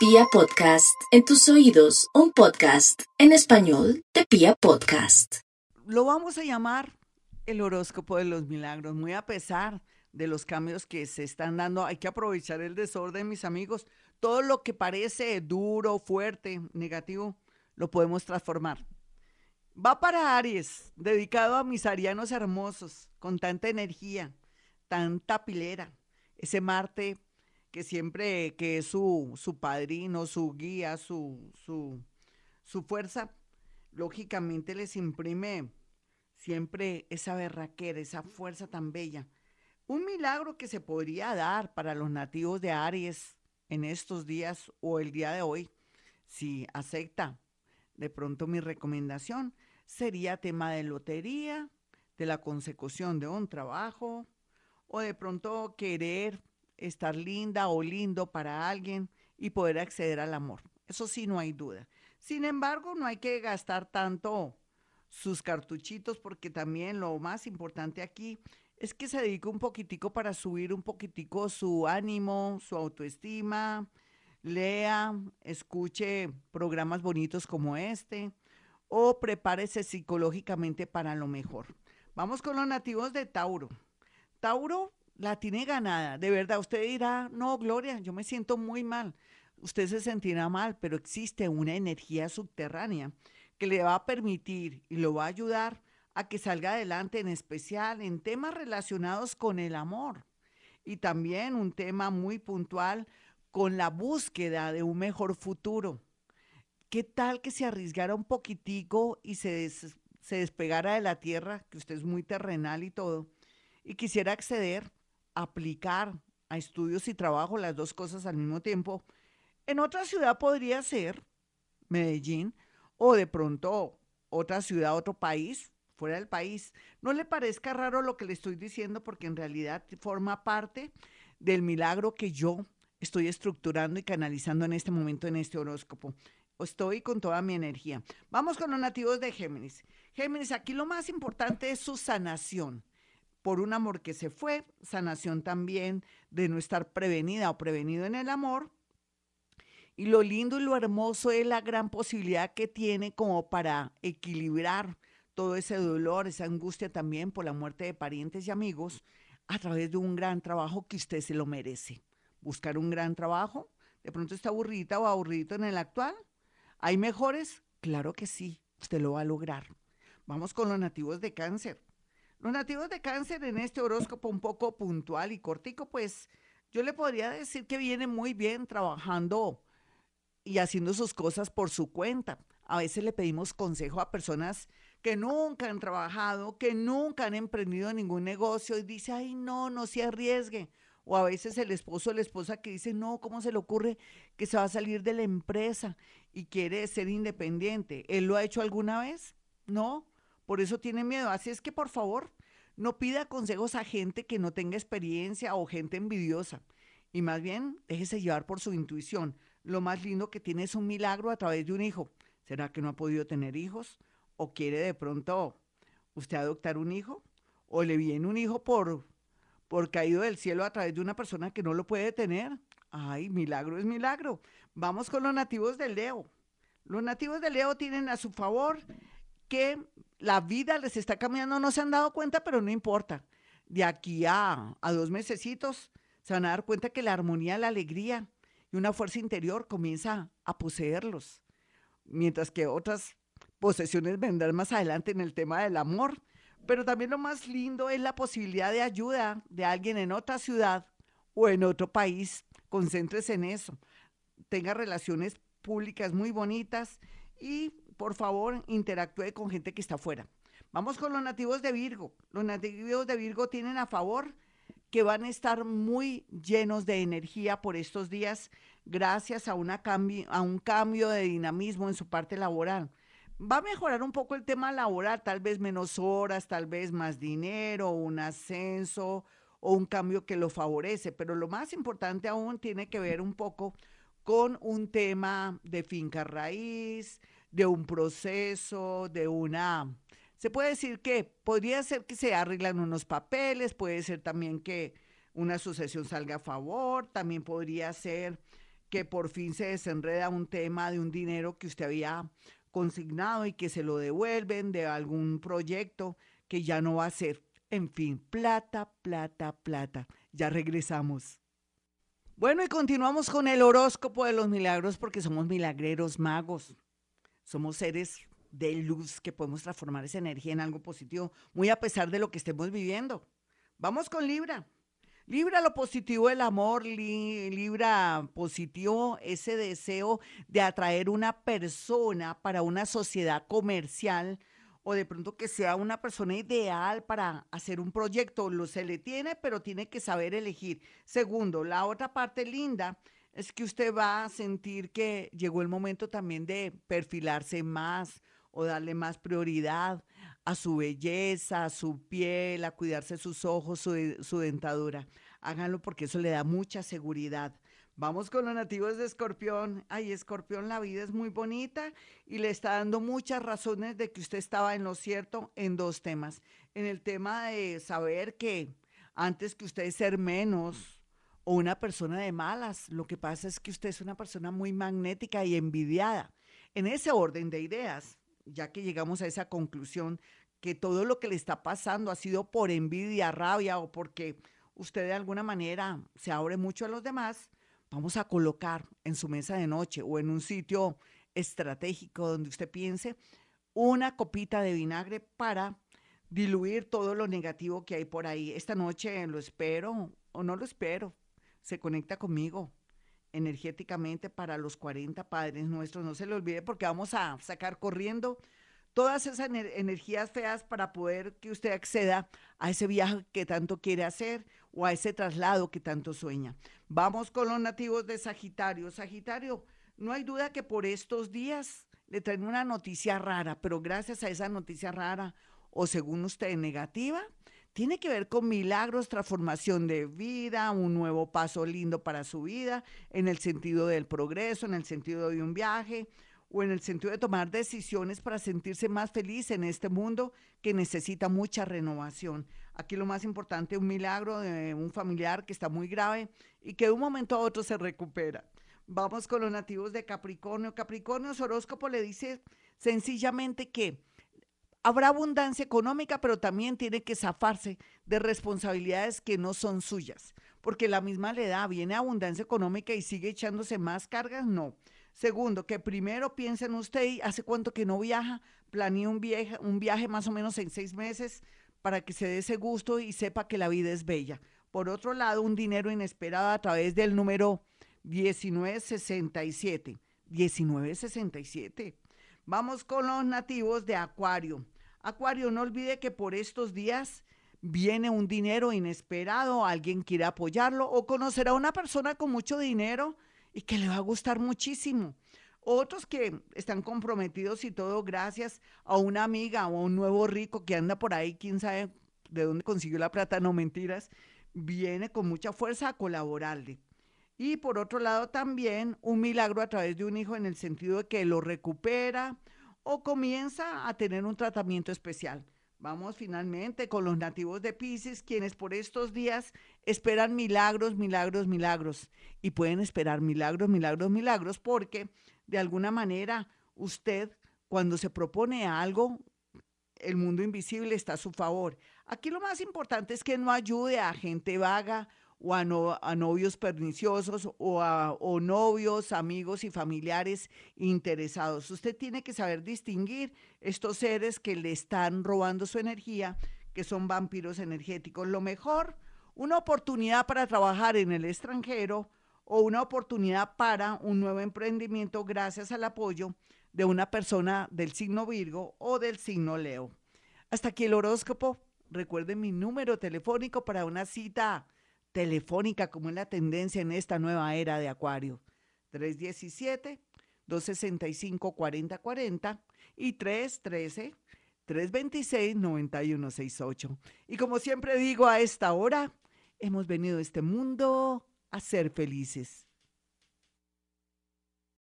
Pia Podcast, en tus oídos, un podcast en español de Pia Podcast. Lo vamos a llamar el horóscopo de los milagros, muy a pesar de los cambios que se están dando. Hay que aprovechar el desorden, mis amigos. Todo lo que parece duro, fuerte, negativo, lo podemos transformar. Va para Aries, dedicado a mis arianos hermosos, con tanta energía, tanta pilera. Ese Marte que siempre, que es su, su padrino, su guía, su, su, su fuerza, lógicamente les imprime siempre esa berraquera, esa fuerza tan bella. Un milagro que se podría dar para los nativos de Aries en estos días o el día de hoy, si acepta de pronto mi recomendación, sería tema de lotería, de la consecución de un trabajo o de pronto querer estar linda o lindo para alguien y poder acceder al amor. Eso sí, no hay duda. Sin embargo, no hay que gastar tanto sus cartuchitos porque también lo más importante aquí es que se dedique un poquitico para subir un poquitico su ánimo, su autoestima, lea, escuche programas bonitos como este o prepárese psicológicamente para lo mejor. Vamos con los nativos de Tauro. Tauro la tiene ganada. De verdad, usted dirá, no, Gloria, yo me siento muy mal. Usted se sentirá mal, pero existe una energía subterránea que le va a permitir y lo va a ayudar a que salga adelante, en especial en temas relacionados con el amor. Y también un tema muy puntual con la búsqueda de un mejor futuro. ¿Qué tal que se arriesgara un poquitico y se, se despegara de la tierra, que usted es muy terrenal y todo, y quisiera acceder aplicar a estudios y trabajo, las dos cosas al mismo tiempo, en otra ciudad podría ser Medellín o de pronto otra ciudad, otro país, fuera del país. No le parezca raro lo que le estoy diciendo porque en realidad forma parte del milagro que yo estoy estructurando y canalizando en este momento en este horóscopo. Estoy con toda mi energía. Vamos con los nativos de Géminis. Géminis, aquí lo más importante es su sanación por un amor que se fue, sanación también de no estar prevenida o prevenido en el amor. Y lo lindo y lo hermoso es la gran posibilidad que tiene como para equilibrar todo ese dolor, esa angustia también por la muerte de parientes y amigos a través de un gran trabajo que usted se lo merece. Buscar un gran trabajo, de pronto está aburrida o aburrido en el actual. ¿Hay mejores? Claro que sí, usted lo va a lograr. Vamos con los nativos de cáncer. Los nativos de cáncer en este horóscopo un poco puntual y cortico, pues yo le podría decir que viene muy bien trabajando y haciendo sus cosas por su cuenta. A veces le pedimos consejo a personas que nunca han trabajado, que nunca han emprendido ningún negocio y dice, ay, no, no se arriesgue. O a veces el esposo o la esposa que dice, no, ¿cómo se le ocurre que se va a salir de la empresa y quiere ser independiente? ¿Él lo ha hecho alguna vez? No, por eso tiene miedo. Así es que por favor, no pida consejos a gente que no tenga experiencia o gente envidiosa. Y más bien, déjese llevar por su intuición. Lo más lindo que tiene es un milagro a través de un hijo. ¿Será que no ha podido tener hijos? ¿O quiere de pronto usted adoptar un hijo? ¿O le viene un hijo por, por caído del cielo a través de una persona que no lo puede tener? Ay, milagro es milagro. Vamos con los nativos de Leo. Los nativos de Leo tienen a su favor que la vida les está cambiando, no se han dado cuenta, pero no importa. De aquí a, a dos mesecitos se van a dar cuenta que la armonía, la alegría y una fuerza interior comienza a poseerlos, mientras que otras posesiones vendrán más adelante en el tema del amor. Pero también lo más lindo es la posibilidad de ayuda de alguien en otra ciudad o en otro país. Concéntrese en eso. Tenga relaciones públicas muy bonitas y por favor, interactúe con gente que está afuera. Vamos con los nativos de Virgo. Los nativos de Virgo tienen a favor que van a estar muy llenos de energía por estos días gracias a, una a un cambio de dinamismo en su parte laboral. Va a mejorar un poco el tema laboral, tal vez menos horas, tal vez más dinero, un ascenso o un cambio que lo favorece, pero lo más importante aún tiene que ver un poco con un tema de finca raíz, de un proceso, de una... Se puede decir que podría ser que se arreglan unos papeles, puede ser también que una sucesión salga a favor, también podría ser que por fin se desenreda un tema de un dinero que usted había consignado y que se lo devuelven de algún proyecto que ya no va a ser. En fin, plata, plata, plata. Ya regresamos. Bueno, y continuamos con el horóscopo de los milagros porque somos milagreros magos. Somos seres de luz que podemos transformar esa energía en algo positivo, muy a pesar de lo que estemos viviendo. Vamos con Libra. Libra lo positivo del amor, Libra positivo ese deseo de atraer una persona para una sociedad comercial o de pronto que sea una persona ideal para hacer un proyecto. Lo se le tiene, pero tiene que saber elegir. Segundo, la otra parte linda es que usted va a sentir que llegó el momento también de perfilarse más o darle más prioridad a su belleza, a su piel, a cuidarse sus ojos, su, su dentadura. Háganlo porque eso le da mucha seguridad. Vamos con los nativos de Escorpión. Ay, Escorpión, la vida es muy bonita y le está dando muchas razones de que usted estaba en lo cierto en dos temas. En el tema de saber que antes que usted ser menos o una persona de malas, lo que pasa es que usted es una persona muy magnética y envidiada. En ese orden de ideas, ya que llegamos a esa conclusión que todo lo que le está pasando ha sido por envidia, rabia o porque usted de alguna manera se abre mucho a los demás, vamos a colocar en su mesa de noche o en un sitio estratégico donde usted piense una copita de vinagre para diluir todo lo negativo que hay por ahí. Esta noche lo espero o no lo espero. Se conecta conmigo energéticamente para los 40 padres nuestros. No se le olvide porque vamos a sacar corriendo todas esas energías feas para poder que usted acceda a ese viaje que tanto quiere hacer o a ese traslado que tanto sueña. Vamos con los nativos de Sagitario. Sagitario, no hay duda que por estos días le traen una noticia rara, pero gracias a esa noticia rara o según usted negativa, tiene que ver con milagros, transformación de vida, un nuevo paso lindo para su vida, en el sentido del progreso, en el sentido de un viaje o en el sentido de tomar decisiones para sentirse más feliz en este mundo que necesita mucha renovación. Aquí lo más importante, un milagro de un familiar que está muy grave y que de un momento a otro se recupera. Vamos con los nativos de Capricornio. Capricornio, su horóscopo le dice sencillamente que habrá abundancia económica, pero también tiene que zafarse de responsabilidades que no son suyas, porque la misma le da, viene abundancia económica y sigue echándose más cargas, no. Segundo, que primero piense en usted hace cuánto que no viaja, planee un viaje, un viaje más o menos en seis meses para que se dé ese gusto y sepa que la vida es bella. Por otro lado, un dinero inesperado a través del número 1967. 1967. Vamos con los nativos de Acuario. Acuario, no olvide que por estos días viene un dinero inesperado, alguien quiere apoyarlo o conocerá a una persona con mucho dinero y que le va a gustar muchísimo. Otros que están comprometidos y todo gracias a una amiga o a un nuevo rico que anda por ahí, quién sabe de dónde consiguió la plata, no mentiras, viene con mucha fuerza a colaborarle. Y por otro lado también un milagro a través de un hijo en el sentido de que lo recupera o comienza a tener un tratamiento especial. Vamos finalmente con los nativos de Pisces, quienes por estos días esperan milagros, milagros, milagros. Y pueden esperar milagros, milagros, milagros, porque de alguna manera usted, cuando se propone algo, el mundo invisible está a su favor. Aquí lo más importante es que no ayude a gente vaga o a, novios perniciosos o a o novios, amigos y familiares interesados. Usted tiene que saber distinguir estos seres que le están robando su energía, que son vampiros energéticos. Lo mejor, una oportunidad para trabajar en el extranjero o una oportunidad para un nuevo emprendimiento gracias al apoyo de una persona del signo Virgo o del signo Leo. Hasta aquí el horóscopo. Recuerden mi número telefónico para una cita telefónica, como es la tendencia en esta nueva era de Acuario. 317-265-4040 y 313-326-9168. Y como siempre digo a esta hora, hemos venido a este mundo a ser felices.